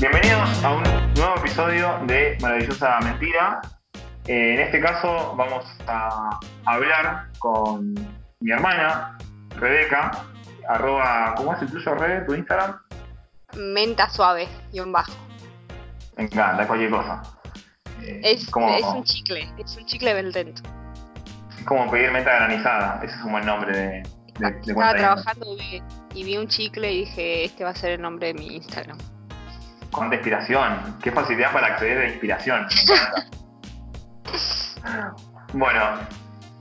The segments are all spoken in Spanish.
Bienvenidos a un nuevo episodio de Maravillosa Mentira. Eh, en este caso vamos a hablar con mi hermana, Rebeca, arroba, ¿cómo es el tuyo, Rebe, tu Instagram? Menta suave y un bajo. Me encanta, cualquier cosa. Eh, es, es, un chicle, es un chicle Beltento. Es como pedir menta granizada, ese es un buen nombre de, de, Estaba trabajando y vi un chicle y dije, este va a ser el nombre de mi Instagram. Cuánta inspiración, qué facilidad para acceder a inspiración, bueno,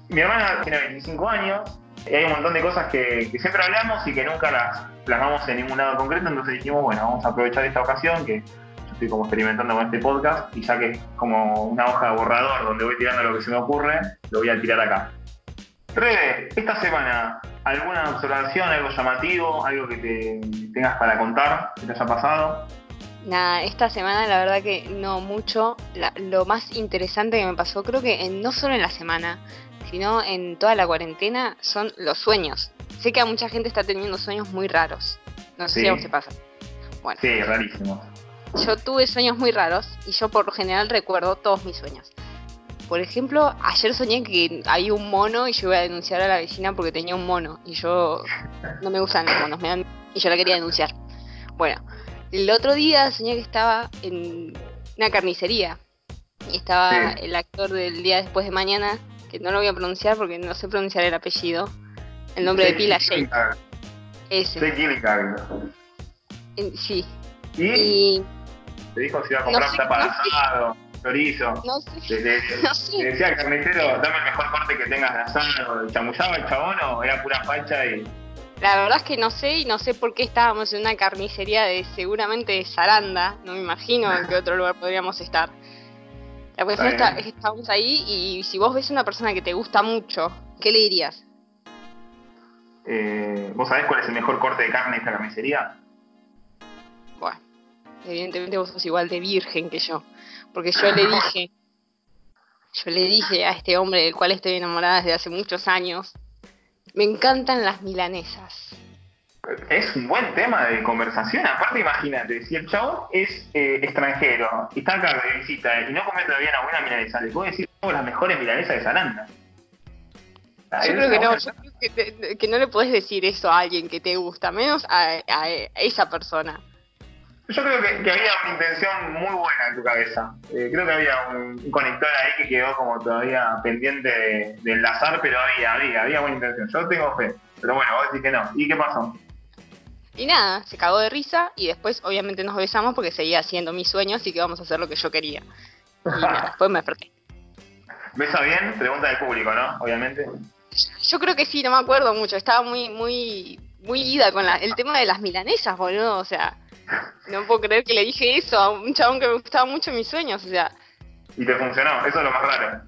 mi hermana tiene 25 años y hay un montón de cosas que, que, siempre hablamos y que nunca las plasmamos en ningún lado concreto, entonces dijimos, bueno, vamos a aprovechar esta ocasión que yo estoy como experimentando con este podcast y ya que es como una hoja de borrador donde voy tirando lo que se me ocurre, lo voy a tirar acá. Rebe, esta semana, ¿alguna observación, algo llamativo, algo que te tengas para contar que te haya pasado? Nada, esta semana la verdad que no mucho. lo más interesante que me pasó, creo que no solo en la semana, sino en toda la cuarentena, son los sueños. Sé que a mucha gente está teniendo sueños muy raros. No sé si a vos te pasa. Bueno. Sí, rarísimo. Yo tuve sueños muy raros y yo por lo general recuerdo todos mis sueños. Por ejemplo, ayer soñé que hay un mono y yo iba a denunciar a la vecina porque tenía un mono y yo no me gustan los monos, me y yo la quería denunciar. Bueno, el otro día soñé que estaba en una carnicería y estaba el actor del día después de mañana, que no lo voy a pronunciar porque no sé pronunciar el apellido, el nombre de pila Jake. Ese. Sí. ¿Y? Te dijo si iba a comprar no tapa asado, chorizo. No sé. Le, decía al carnicero, dame el mejor corte que tengas de asado. ¿Chamullaba el chabón o era pura facha y la verdad es que no sé y no sé por qué estábamos en una carnicería de seguramente de Saranda, no me imagino en qué otro lugar podríamos estar. La cuestión es que estamos ahí y si vos ves una persona que te gusta mucho, ¿qué le dirías? Eh, ¿Vos sabés cuál es el mejor corte de carne de esta carnicería? Bueno, evidentemente vos sos igual de virgen que yo, porque yo le dije, yo le dije a este hombre del cual estoy enamorada desde hace muchos años, me encantan las milanesas. Es un buen tema de conversación. Aparte, imagínate, si el chabón es eh, extranjero y está acá de visita y no come todavía una buena milanesa, le puedo decir somos las mejores milanesas de Saranda. Yo creo que no, yo creo que, no le puedes decir eso a alguien que te gusta, menos a, esa persona. Yo creo que, había una intención muy buena en tu cabeza. Eh, creo que había un, conector ahí que quedó como todavía pendiente de, enlazar, pero había, había, había buena intención. Yo tengo fe, pero bueno, vos decís que no. ¿Y qué pasó? Y nada, se cagó de risa y después obviamente nos besamos porque seguía haciendo mis sueños y que íbamos a hacer lo que yo quería. Y después me desperté. ¿Besa bien? Pregunta del público, ¿no? Obviamente. Yo creo que sí, no me acuerdo mucho. Estaba muy, muy, muy ida con el tema de las milanesas, boludo. O sea, no puedo creer que le dije eso a un chabón que me gustaba mucho mis sueños, o sea. Y te funcionó, eso es lo más raro.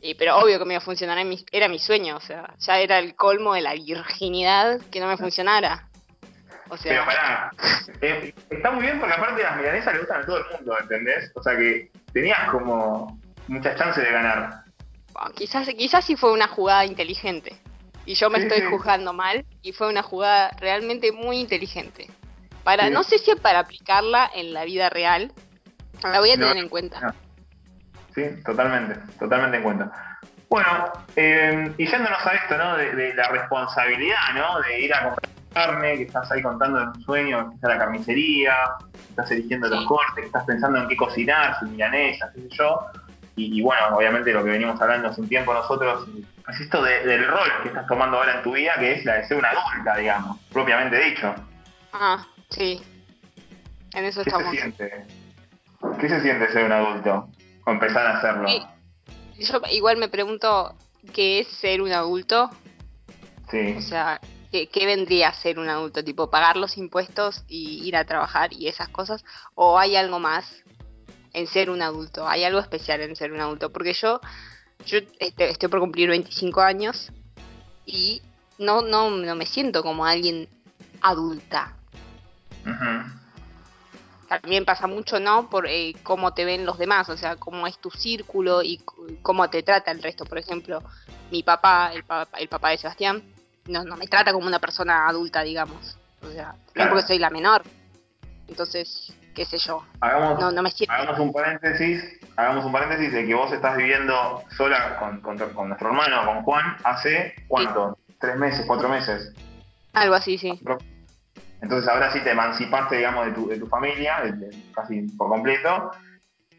Y, pero obvio que me iba a funcionar, era mi sueño, o sea, ya era el colmo de la virginidad que no me funcionara. O sea, pero pará, eh, está muy bien porque aparte las milanesas le gustan a todo el mundo, ¿entendés? O sea que tenías como muchas chances de ganar. quizás, quizás sí fue una jugada inteligente. Y yo me estoy juzgando mal y fue una jugada realmente muy inteligente. Para, no sé si para aplicarla en la vida real, la voy a tener en cuenta. Sí, totalmente, totalmente en cuenta. Bueno, eh, y yéndonos a esto, ¿no? De, la responsabilidad, ¿no? De ir a comprar carne, que estás ahí contando en un sueño, que está la carnicería, que estás eligiendo los cortes, que estás pensando en qué cocinar, si milanesa, qué sé yo. Y, bueno, obviamente lo que venimos hablando hace un tiempo nosotros, es esto del rol que estás tomando ahora en tu vida, que es la de ser una adulta, digamos, propiamente dicho. Ah, Sí, en eso estamos. ¿Qué se siente? ¿Qué se siente ser un adulto? O empezar a hacerlo. yo igual me pregunto qué es ser un adulto. Sí. O sea, ¿qué, vendría a ser un adulto? ¿Tipo pagar los impuestos y ir a trabajar y esas cosas? ¿O hay algo más en ser un adulto? ¿Hay algo especial en ser un adulto? Porque yo, yo este, estoy por cumplir 25 años y no, no, no me siento como alguien adulta. También pasa mucho, ¿no? Por eh, cómo te ven los demás, o sea, cómo es tu círculo y cómo te trata el resto. Por ejemplo, mi papá, el, papá, el papá de Sebastián, no, no me trata como una persona adulta, digamos. O sea, no porque soy la menor. Entonces, qué sé yo. Hagamos, no, no me hagamos un paréntesis, hagamos un paréntesis de que vos estás viviendo sola con, con, con nuestro hermano, con Juan, hace cuánto? ¿Tres meses, cuatro meses? Algo así, sí. Entonces ahora sí te emancipaste, digamos, de tu, de tu familia, de- de- casi por completo,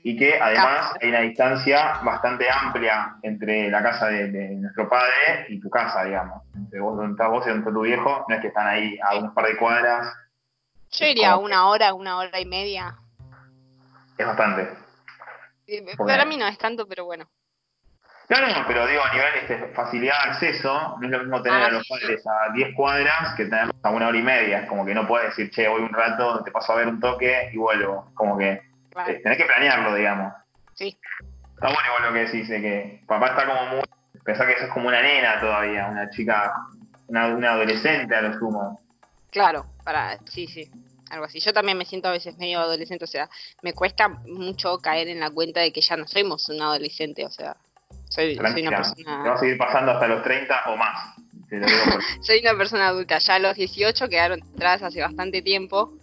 y que además hay una distancia bastante amplia entre la casa de, de nuestro padre y tu casa, digamos. Entre vos, donde estás vos y donde está tu viejo, no es que están ahí a un par de cuadras, Yo iría una hora, una hora y media. es bastante. Eh, Porque- Para mí no es tanto, pero bueno. No, no, pero digo, a nivel este, facilidad de acceso, no es lo mismo tener Ah, a los sí. padres a 10 cuadras que tenerlos a una hora y media. Es como que no puedes decir, che, voy un rato, te paso a ver un toque y vuelvo. Como que Claro. eh, tenés que planearlo, digamos. Sí. Está bueno igual lo que decís, de que papá está como muy... Pensá que sos como una nena todavía, una chica, una, una adolescente a lo sumo. Claro, para, sí, sí, algo así. Yo también me siento a veces medio adolescente, o sea, me cuesta mucho caer en la cuenta de que ya no somos un adolescente, o sea, soy, soy una Te va persona, a seguir pasando hasta los 30 o más. Te lo digo por- soy una persona adulta. Ya los 18 quedaron atrás hace bastante tiempo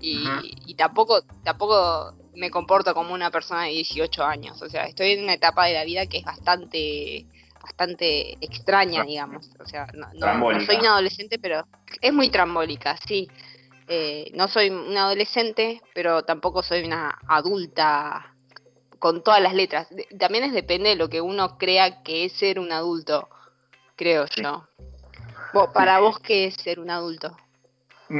y, y tampoco, tampoco me comporto como una persona de 18 años, o sea, estoy en una etapa de la vida que es bastante bastante extraña, digamos. O sea, no, no- no Trambólica. soy una adolescente, pero es muy trambólica, sí. Eh, no soy una adolescente, pero tampoco soy una adulta con todas las letras. De- También es depende de lo que uno crea que es ser un adulto, creo Sí. yo. Vos- para vos, ¿qué es ser un adulto?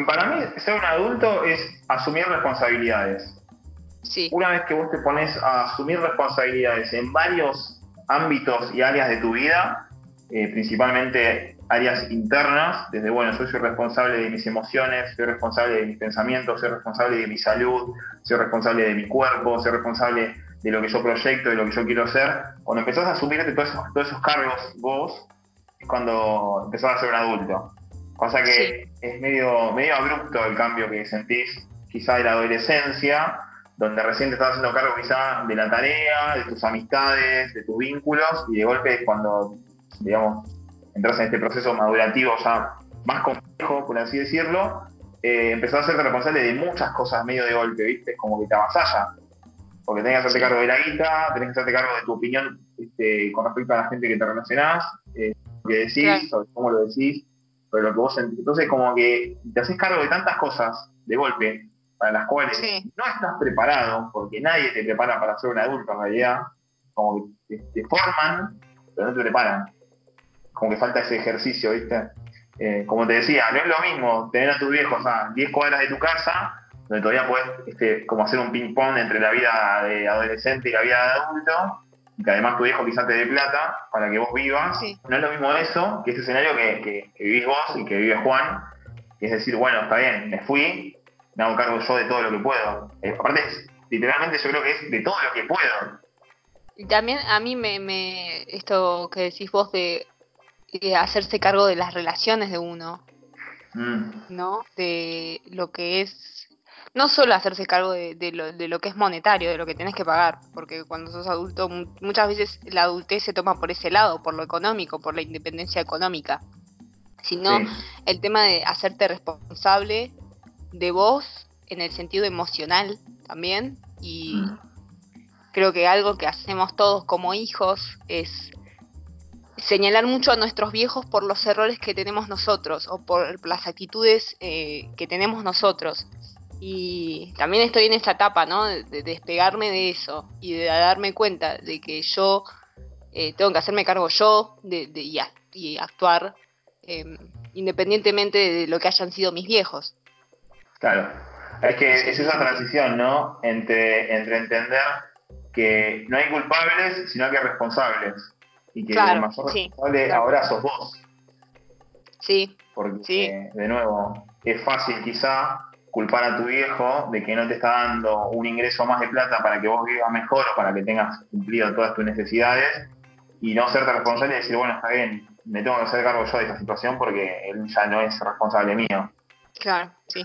Para mí, ser un adulto es asumir responsabilidades. Sí, Una vez que vos te pones a asumir responsabilidades en varios ámbitos y áreas de tu vida, eh, principalmente áreas internas, desde, bueno, yo soy responsable de mis emociones, soy responsable de mis pensamientos, soy responsable de mi salud, soy responsable de mi cuerpo, soy responsable de lo que yo proyecto, de lo que yo quiero hacer. Cuando empezás a asumirte todos esos, todos esos cargos vos, es cuando empezás a ser un adulto. Pasa que es medio, medio abrupto el cambio que sentís quizá de la adolescencia, donde recién te estás haciendo cargo quizá de la tarea, de tus amistades, de tus vínculos, y de golpe es cuando, digamos, entras en este proceso madurativo ya más complejo, por así decirlo, eh, empezás a hacerte responsable de muchas cosas medio de golpe, ¿viste? Es como que te avasalla. Porque tenés que hacerte cargo de la guita, tenés que hacerte cargo de tu opinión este, con respecto a la gente que te relacionás, eh, lo que decís, Claro. sobre cómo lo decís, sobre lo que vos sentís. Entonces, como que te haces cargo de tantas cosas de golpe, para las cuales Sí. no estás preparado, porque nadie te prepara para ser un adulto en realidad, como que te, te forman, pero no te preparan. Como que falta ese ejercicio, ¿viste? Eh, como te decía, no es lo mismo tener a tus viejos a 10 cuadras de tu casa, donde todavía puedes este, como hacer un ping-pong entre la vida de adolescente y la vida de adulto, y que además tu viejo quizás te dé plata para que vos vivas. Sí. No es lo mismo eso que este escenario que, que- que vivís vos y que vive Juan, que es decir, bueno, está bien, me fui, me hago cargo yo de todo lo que puedo. Eh, aparte, es- literalmente yo creo que es de todo lo que puedo. Y también a mí me, me esto que decís vos de, de hacerse cargo de las relaciones de uno, Mm, ¿no? De lo que es, no solo hacerse cargo de, de lo, de lo que es monetario, de lo que tenés que pagar, porque cuando sos adulto mu- muchas veces la adultez se toma por ese lado, por lo económico, por la independencia económica, sino sí. el tema de hacerte responsable de vos en el sentido emocional también y Mm. creo que algo que hacemos todos como hijos es señalar mucho a nuestros viejos por los errores que tenemos nosotros o por las actitudes eh, que tenemos nosotros. Y también estoy en esta etapa, ¿no? De, de despegarme de eso y de darme cuenta de que yo eh, tengo que hacerme cargo yo de, de- y, actuar eh, independientemente de lo que hayan sido mis viejos. Claro. Es que es esa transición, ¿no? Entre, entre entender que no hay culpables, sino que hay responsables. Y que Claro, el mayor sí, responsable claro. ahora sos vos. Sí, Porque, Sí. eh, de nuevo, es fácil quizá culpar a tu viejo de que no te está dando un ingreso más de plata para que vos vivas mejor o para que tengas cumplido todas tus necesidades y no serte responsable y decir, bueno, está bien, me tengo que hacer cargo yo de esta situación porque él ya no es responsable mío. claro, sí.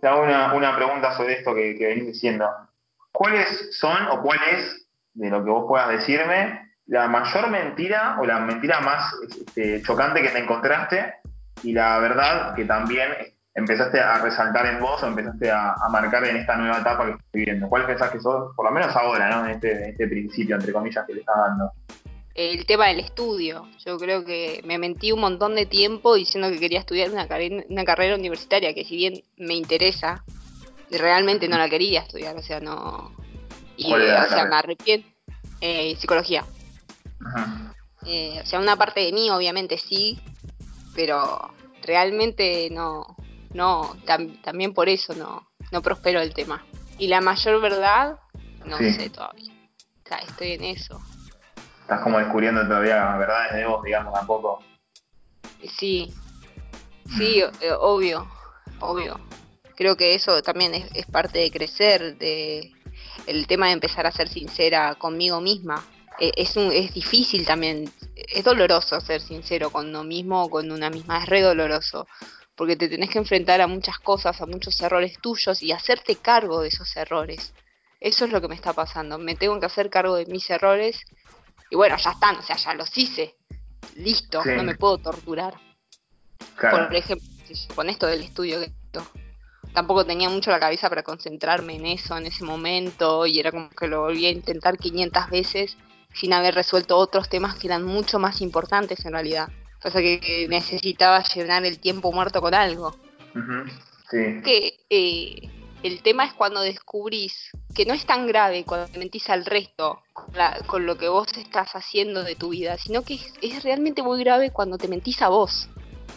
Te hago una, una pregunta sobre esto que, que venís diciendo. ¿Cuáles son o cuál es, de lo que vos puedas decirme, la mayor mentira o la mentira más este, chocante que te encontraste y la verdad que también empezaste a resaltar en vos o empezaste a, marcar en esta nueva etapa que estás viviendo? ¿Cuál pensás que sos, por lo menos ahora, ¿no? en, este, en este principio, entre comillas, que le estás dando? el tema del estudio. Yo creo que me mentí un montón de tiempo diciendo que quería estudiar una, carrera, una carrera universitaria, que si bien me interesa, realmente no la quería estudiar, o sea, no... Y, o sea, me arrepiento. Eh, psicología. Eh, o sea, una parte de mí obviamente sí, pero realmente no, no, también por eso no, no prospero el tema. Y la mayor verdad, no sé todavía. O sea, estoy en eso estás como descubriendo todavía verdades de vos, digamos, tampoco. Sí, sí, mm. eh, obvio, obvio. Creo que eso también es, parte de crecer, de el tema de empezar a ser sincera conmigo misma. E, es, un, es difícil también, es doloroso ser sincero con uno mismo o con una misma, es re doloroso, porque te tenés que enfrentar a muchas cosas, a muchos errores tuyos y hacerte cargo de esos errores. Eso es lo que me está pasando, me tengo que hacer cargo de mis errores y bueno, ya están, o sea, ya los hice. Listo, no me puedo torturar. Por ejemplo, con esto del estudio, tampoco tenía mucho la cabeza para concentrarme en eso en ese momento y era como que lo volví a intentar 500 veces sin haber resuelto otros temas que eran mucho más importantes en realidad. O sea que necesitaba llenar el tiempo muerto con algo. sí. Que eh, el tema es cuando descubrís que no es tan grave cuando te mentís al resto con, lo que vos estás haciendo de tu vida, sino que es, realmente muy grave cuando te mentís a vos.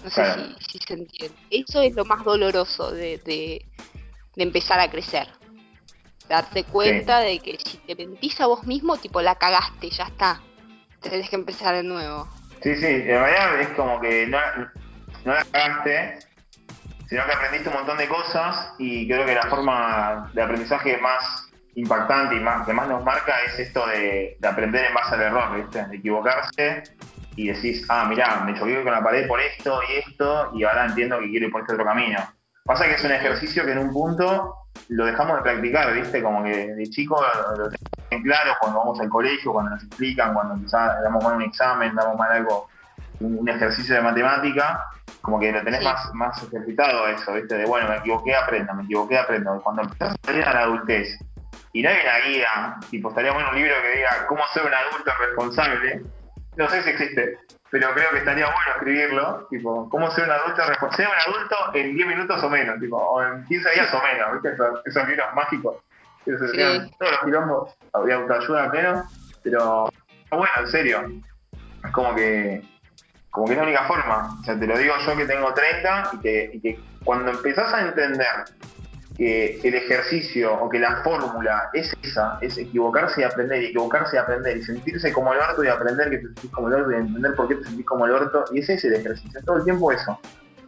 No sé si, se entiende. Eso es lo más doloroso de, empezar a crecer. Darte cuenta de que si te mentís a vos mismo, tipo la cagaste, ya está. Tenés que empezar de nuevo. Sí, sí, en realidad es como que no, no la cagaste, sino que aprendiste un montón de cosas y creo que la forma de aprendizaje más impactante y más, que más nos marca es esto de, aprender en base al error, ¿viste? De equivocarse y decís, ah, mirá, me choqué con la pared por esto y esto y ahora entiendo que quiero ir por este otro camino. Pasa que es un ejercicio que en un punto lo dejamos de practicar, ¿viste? Como que de chico lo, tenemos en claro cuando vamos al colegio, cuando nos explican, cuando quizás damos mal un examen, damos mal algo, un ejercicio de matemática, como que lo tenés más, más ejercitado eso, ¿viste? De bueno, me equivoqué, aprendo, me equivoqué, aprendo. Cuando empezás a salir a la adultez y no hay una guía, tipo, estaría bueno un libro que diga cómo ser un adulto responsable, no sé si existe, pero creo que estaría bueno escribirlo, tipo, cómo ser un adulto responsable, ser un adulto en 10 minutos o menos, tipo, o en 15 días o menos, ¿viste? Esos, libros mágicos. Esos Todos los quilombos de autoayuda menos, pero bueno, en serio. Es como que como que es la única forma. O sea, te lo digo yo que tengo 30 y que, y que cuando empezás a entender que el ejercicio o que la fórmula es esa, es equivocarse y aprender, y equivocarse y aprender, y sentirse como el orto y aprender que te sentís como el orto y entender por qué te sentís como el orto, y ese es el ejercicio, todo el tiempo eso.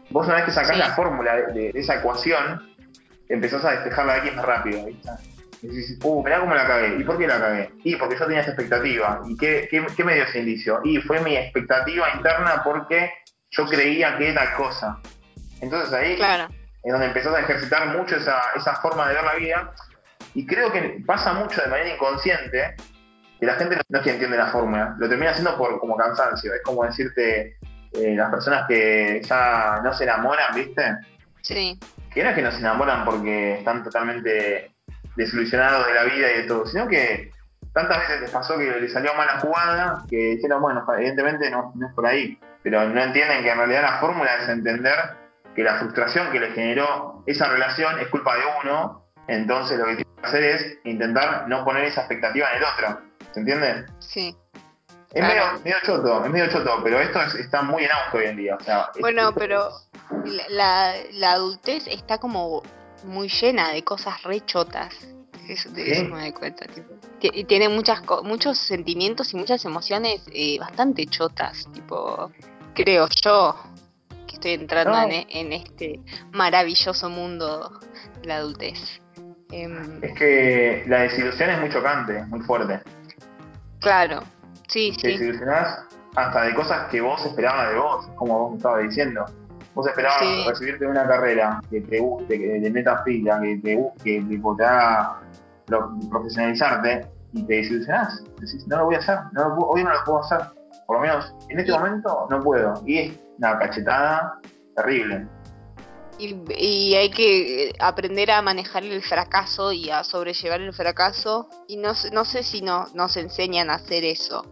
Vos una vez que sacás la fórmula de, esa ecuación, empezás a despejar la X más rápido, ¿viste? Y dices, uh, mirá cómo la cagué. ¿Y por qué la cagué? Y porque yo tenía esa expectativa. ¿Y qué, qué, me dio ese indicio? Y fue mi expectativa interna porque yo creía que era cosa. Entonces ahí es donde empezás a ejercitar mucho esa, esa forma de ver la vida. Y creo que pasa mucho de manera inconsciente que la gente no es que entiende la fórmula, lo termina haciendo por como cansancio. Es como decirte, eh, las personas que ya no se enamoran, ¿viste? Sí. Que no es que no se enamoran porque están totalmente desilusionado de la vida y de todo, sino que tantas veces les pasó que le salió mala jugada que dijeron, bueno, evidentemente no, es por ahí, pero no entienden que en realidad la fórmula es entender que la frustración que le generó esa relación es culpa de uno, entonces lo que tiene que hacer es intentar no poner esa expectativa en el otro, ¿se entiende? Sí. Es medio, choto, es medio choto, pero esto está muy en auge hoy en día. bueno, pero la, la adultez está como muy llena de cosas re chotas. Eso, de eso me doy cuenta. Y tiene muchas muchos sentimientos y muchas emociones eh, bastante chotas. Tipo, creo yo estoy entrando en, en, este maravilloso mundo de la adultez. Em, es que la desilusión es muy chocante, muy fuerte. Claro, sí, Te sí. desilusionás hasta de cosas que vos esperabas de vos, como vos me estabas diciendo. Vos esperabas recibirte de una carrera que te guste, que te metas fila, que te busque, que te haga profesionalizarte y te desilusionás. Decís, no lo voy a hacer, hoy no lo puedo hacer. Por lo menos en este momento no puedo. Y es una cachetada terrible. y, hay que aprender a manejar el fracaso y a sobrellevar el fracaso. Y no, no sé si no, nos enseñan a hacer eso.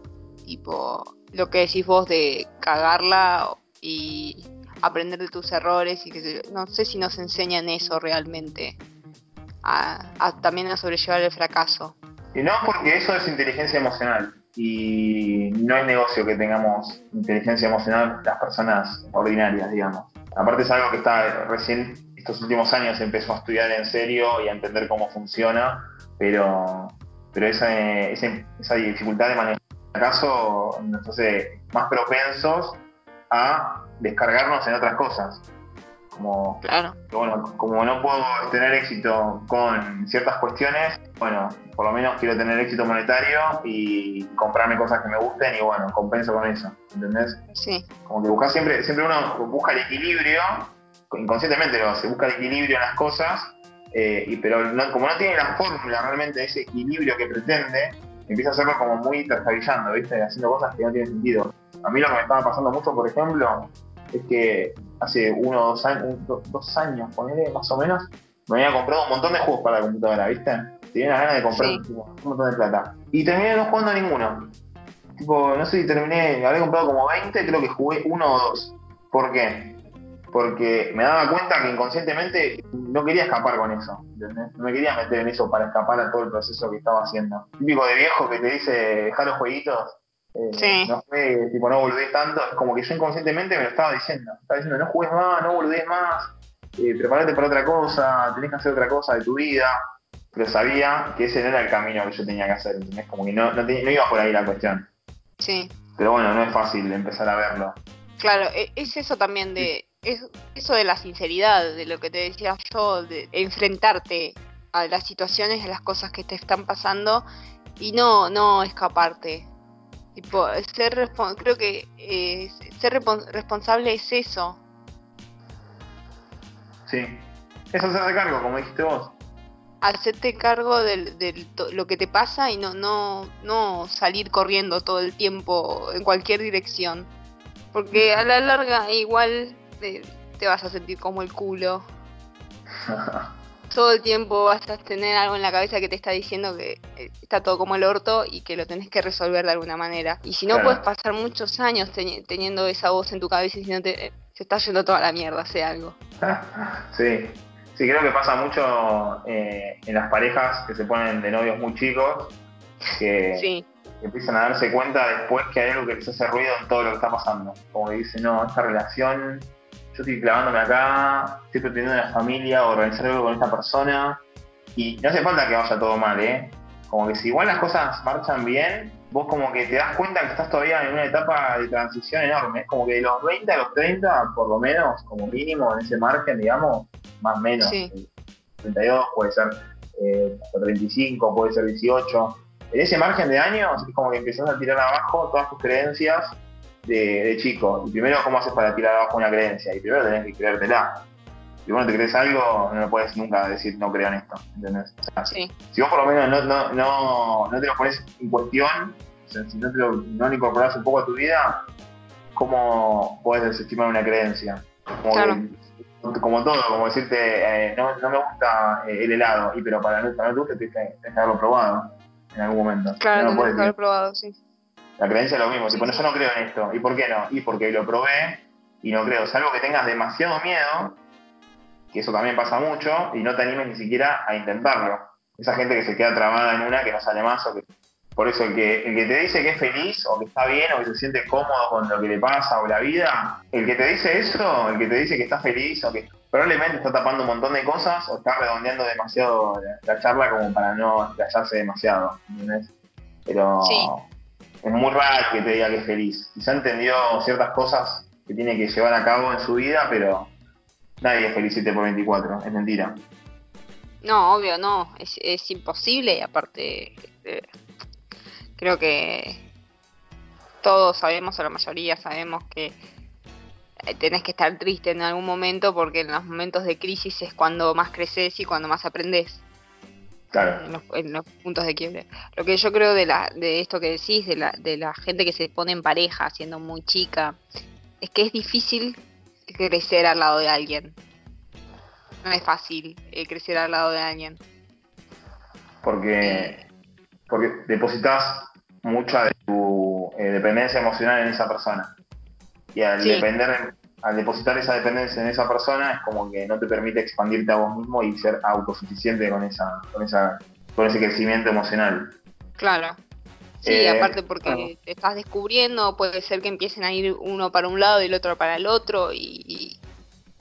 Tipo, lo que decís vos de cagarla y aprender de tus errores. y que No sé si nos enseñan eso realmente. A, también a sobrellevar el fracaso. Y no, porque eso es inteligencia emocional. Y no es negocio que tengamos inteligencia emocional las personas ordinarias, digamos. Aparte es algo que está recién estos últimos años empezó a estudiar en serio y a entender cómo funciona, pero, pero esa, esa, dificultad de manejar el caso nos hace más propensos a descargarnos en otras cosas. Como, claro. bueno, como no puedo tener éxito con ciertas cuestiones, bueno, por lo menos quiero tener éxito monetario y comprarme cosas que me gusten y bueno, compenso con eso, ¿entendés? Sí. Como que busca siempre, siempre uno busca el equilibrio, inconscientemente lo se busca el equilibrio en las cosas, eh, y, pero como no tiene la fórmula realmente ese equilibrio que pretende, empieza a hacerlo como muy trastabillando, ¿viste? Haciendo cosas que no tienen sentido. A mí lo que me estaba pasando mucho, por ejemplo, es que hace uno o dos años, dos años, ponele más o menos, me había comprado un montón de juegos para la computadora, ¿viste? Tenía las ganas de comprar un montón de plata. Y terminé no jugando a ninguno. Tipo, no sé si terminé, había comprado como 20, creo que jugué uno o dos. ¿Por qué? Porque me daba cuenta que inconscientemente no quería escapar con eso, ¿entendés? No me quería meter en eso para escapar a todo el proceso que estaba haciendo. Típico de viejo que te dice, deja los jueguitos, eh, no fue, tipo, no volvés tanto, es como que yo inconscientemente me lo estaba diciendo. Estaba diciendo, no juegues más, no volvés más, eh, prepárate para otra cosa, tenés que hacer otra cosa de tu vida. Pero sabía que ese no era el camino que yo tenía que hacer, ¿entendés? Como que no, no, iba por ahí la cuestión. Sí. Pero bueno, no es fácil empezar a verlo. Claro, e, es eso también de, es eso de la sinceridad, de lo que te decía yo, de enfrentarte a las situaciones, a las cosas que te están pasando y no, no escaparte. Tipo, ser creo que eh, ser responsable es eso. Sí. Es hacerse cargo, como dijiste vos. Hacerte cargo de, lo que te pasa y no, no, no salir corriendo todo el tiempo en cualquier dirección. Porque a la larga igual te, te vas a sentir como el culo. todo el tiempo vas a tener algo en la cabeza que te está diciendo que eh, está todo como el orto y que lo tenés que resolver de alguna manera. Y si no, puedes pasar muchos años teniendo esa voz en tu cabeza y diciéndote, eh, se está yendo toda la mierda, sé algo. sí, sí, creo que pasa mucho eh, en las parejas que se ponen de novios muy chicos, que, empiezan a darse cuenta después que hay algo que les hace ruido en todo lo que está pasando. Como que dicen, no, esta relación yo estoy clavándome acá, estoy pretendiendo una familia, organizar algo con esta persona, y no hace falta que vaya todo mal, ¿eh? Como que si igual las cosas marchan bien, vos como que te das cuenta que estás todavía en una etapa de transición enorme. Es como que de los 20 a los 30, por lo menos, como mínimo, en ese margen, digamos, más o menos. 32 puede ser eh, 35, puede ser 18. En ese margen de años es como que empezás a tirar abajo todas tus creencias de, chico. Y primero, ¿cómo haces para tirar abajo una creencia? Y primero tenés que creértela. Si vos no te crees algo, no puedes nunca decir no creo en esto. ¿Entendés? Si vos por lo menos no, no, no, te lo pones en cuestión, si no, te lo, no incorporás un poco a tu vida, ¿cómo puedes desestimar una creencia? Como, como todo, como decirte, eh, no, no, me gusta eh, el helado, y pero para no, para no te guste tienes que, haberlo probado en algún momento. Claro, no tienes que haber probado, sí. La creencia es lo mismo. Si pones yo no creo en esto. ¿Y por qué no? Y porque lo probé y no creo. Salvo que tengas demasiado miedo, que eso también pasa mucho, y no te animes ni siquiera a intentarlo. Esa gente que se queda trabada en una, que no sale más, o que... Por eso el que, el que te dice que es feliz, o que está bien, o que se siente cómodo con lo que le pasa, o la vida, el que te dice eso, el que te dice que está feliz, o que probablemente está tapando un montón de cosas, o está redondeando demasiado la, charla como para no explayarse demasiado. ¿entendés? Pero es muy raro que te diga que es feliz. Quizá entendió ciertas cosas que tiene que llevar a cabo en su vida, pero nadie es feliz 7 por 24, es mentira. No, obvio, no, es, imposible y aparte este, creo que todos sabemos, o la mayoría sabemos que eh, tenés que estar triste en algún momento porque en los momentos de crisis es cuando más creces y cuando más aprendes. En, los, puntos de quiebre. Lo que yo creo de, la, de esto que decís, de la, de la gente que se pone en pareja siendo muy chica, es que es difícil crecer al lado de alguien. no es fácil eh, crecer al lado de alguien. Porque, porque depositas mucha de tu eh, dependencia emocional en esa persona. Y al depender al depositar esa dependencia en esa persona es como que no te permite expandirte a vos mismo y ser autosuficiente con esa, con esa, con ese crecimiento emocional. Claro. Sí, eh, aparte porque te estás descubriendo, puede ser que empiecen a ir uno para un lado y el otro para el otro y,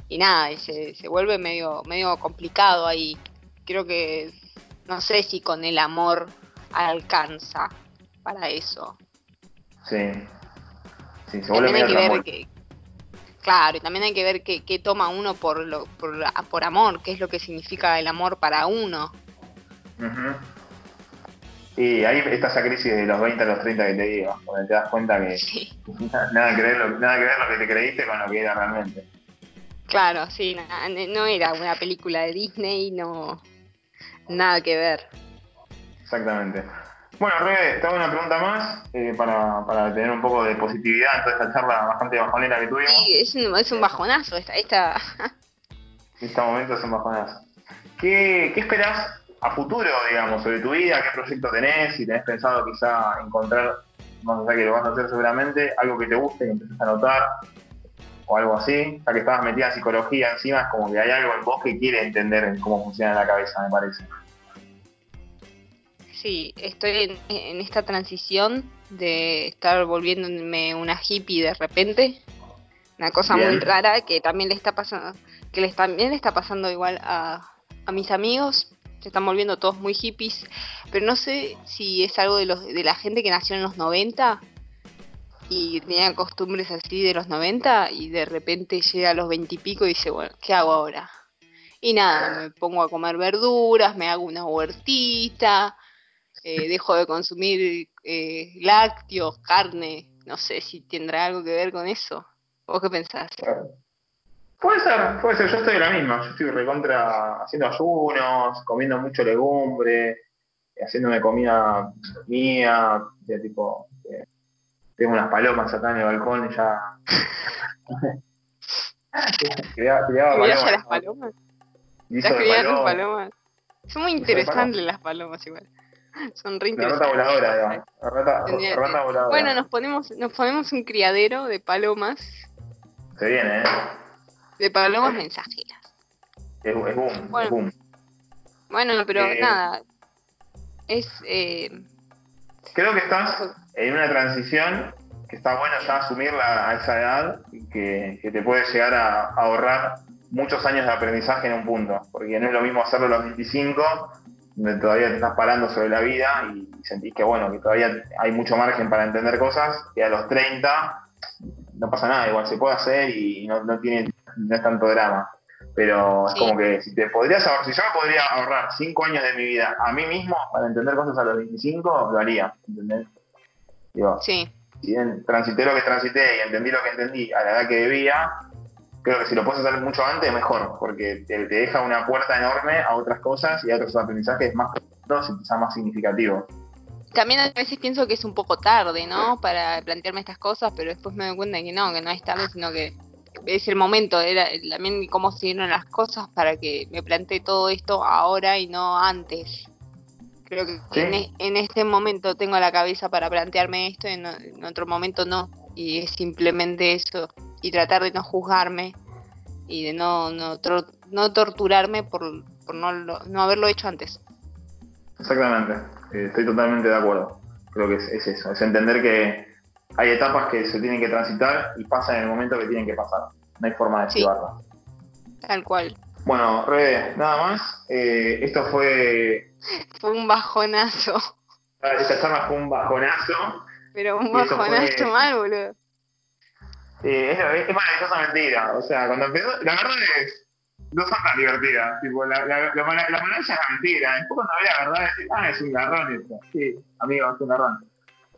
y, nada, y se, se, vuelve medio, medio complicado ahí. Creo que no sé si con el amor alcanza para eso. Sí. Sí, se vuelve medio que, Claro, y también hay que ver qué, toma uno por, lo, por, por, amor, qué es lo que significa el amor para uno. Y ahí está esa crisis de los 20 a los 30 que te digo, donde te das cuenta que nada, que ver lo, nada que ver lo que te creíste con lo que era realmente. Claro, sí, no era una película de Disney, no nada que ver. Exactamente. Bueno, Rebe, te hago una pregunta más eh, para, para, tener un poco de positividad en toda esta charla bastante bajonera que tuvimos. Sí, es un, es un bajonazo esta, esta... este momento es un bajonazo. ¿Qué, ¿Qué esperás a futuro, digamos, sobre tu vida? ¿Qué proyecto tenés? Si tenés pensado quizá encontrar, vamos a ver que lo vas a hacer seguramente, algo que te guste, que empieces a notar, o algo así. Ya que estabas metida en psicología encima, es como que hay algo en vos que quiere entender cómo funciona la cabeza, me parece sí, estoy en, esta transición de estar volviéndome una hippie de repente. Una cosa muy rara que también le está pasando, que les también le está pasando igual a, a mis amigos. Se están volviendo todos muy hippies, pero no sé si es algo de, los, de la gente que nació en los 90 y tenía costumbres así de los 90 y de repente llega a los 20 y pico y dice, bueno, ¿qué hago ahora? Y nada, me pongo a comer verduras, me hago una huertita, eh, dejo de consumir eh, lácteos, carne, no sé si tendrá algo que ver con eso. ¿Vos qué pensás? Puede ser, puede ser, yo estoy la misma, yo estoy recontra haciendo ayunos, comiendo mucho legumbre, haciéndome comida mía, de tipo, tengo unas palomas acá en el balcón y ya... criaba, palomas. las palomas? ¿Estás palomas? Son muy interesantes las palomas igual. Son re rata voladora, rata, rata voladora. Bueno, nos ponemos, nos ponemos un criadero de palomas. Se viene, ¿eh? De palomas mensajeras. Es, es boom, bueno, es boom. Bueno, pero eh, nada. Es. Eh, creo que estás en una transición que está bueno ya asumirla a esa edad y que, que te puede llegar a, ahorrar muchos años de aprendizaje en un punto. Porque no es lo mismo hacerlo a los 25 donde todavía te estás parando sobre la vida y sentís que bueno, que todavía hay mucho margen para entender cosas, y a los 30 no pasa nada, igual se puede hacer y no, no tiene, no es tanto drama. Pero es como que si te podrías ahorrar, si yo me podría ahorrar 5 años de mi vida a mí mismo para entender cosas a los 25, lo haría, ¿entendés? Digo, sí. si bien transité lo que transité y entendí lo que entendí a la edad que debía, creo que si lo puedes hacer mucho antes, mejor, porque te, deja una puerta enorme a otras cosas y a otros aprendizajes más profundos y quizás más significativos. También a veces pienso que es un poco tarde, ¿no? Para plantearme estas cosas, pero después me doy cuenta que no, que no es tarde, sino que es el momento, era también cómo se dieron las cosas para que me plantee todo esto ahora y no antes. Creo que e, en, este momento tengo la cabeza para plantearme esto y en otro momento no. Y es simplemente eso y tratar de no juzgarme y de no, no, no torturarme por, por no, no haberlo hecho antes. Exactamente, eh, estoy totalmente de acuerdo. Creo que es, eso, es entender que hay etapas que se tienen que transitar y pasan en el momento que tienen que pasar. No hay forma de esquivarlo. tal cual. Bueno, Rebe, nada más. Eh, esto fue... Fue un bajonazo. Esta charla fue un bajonazo. Pero un bajonazo mal, boludo. Sí, es, es, maravillosa mentira. O sea, cuando empezó, la verdad es, no son tan divertidas. Tipo, la, la, la, la es la mentira. Después cuando ve la verdad, es, ah, es un garrón. Sí, amigo, es un garrón.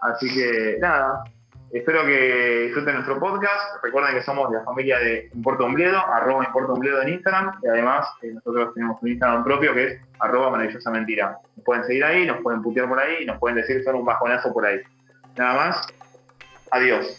Así que, nada. Espero que disfruten nuestro podcast. Recuerden que somos la familia de Importa Ombledo, arroba Importa Ombledo en Instagram. Y además, eh, nosotros tenemos un Instagram propio que es arroba maravillosa mentira. Nos pueden seguir ahí, nos pueden putear por ahí, nos pueden decir son un bajonazo por ahí. Nada más. Adiós.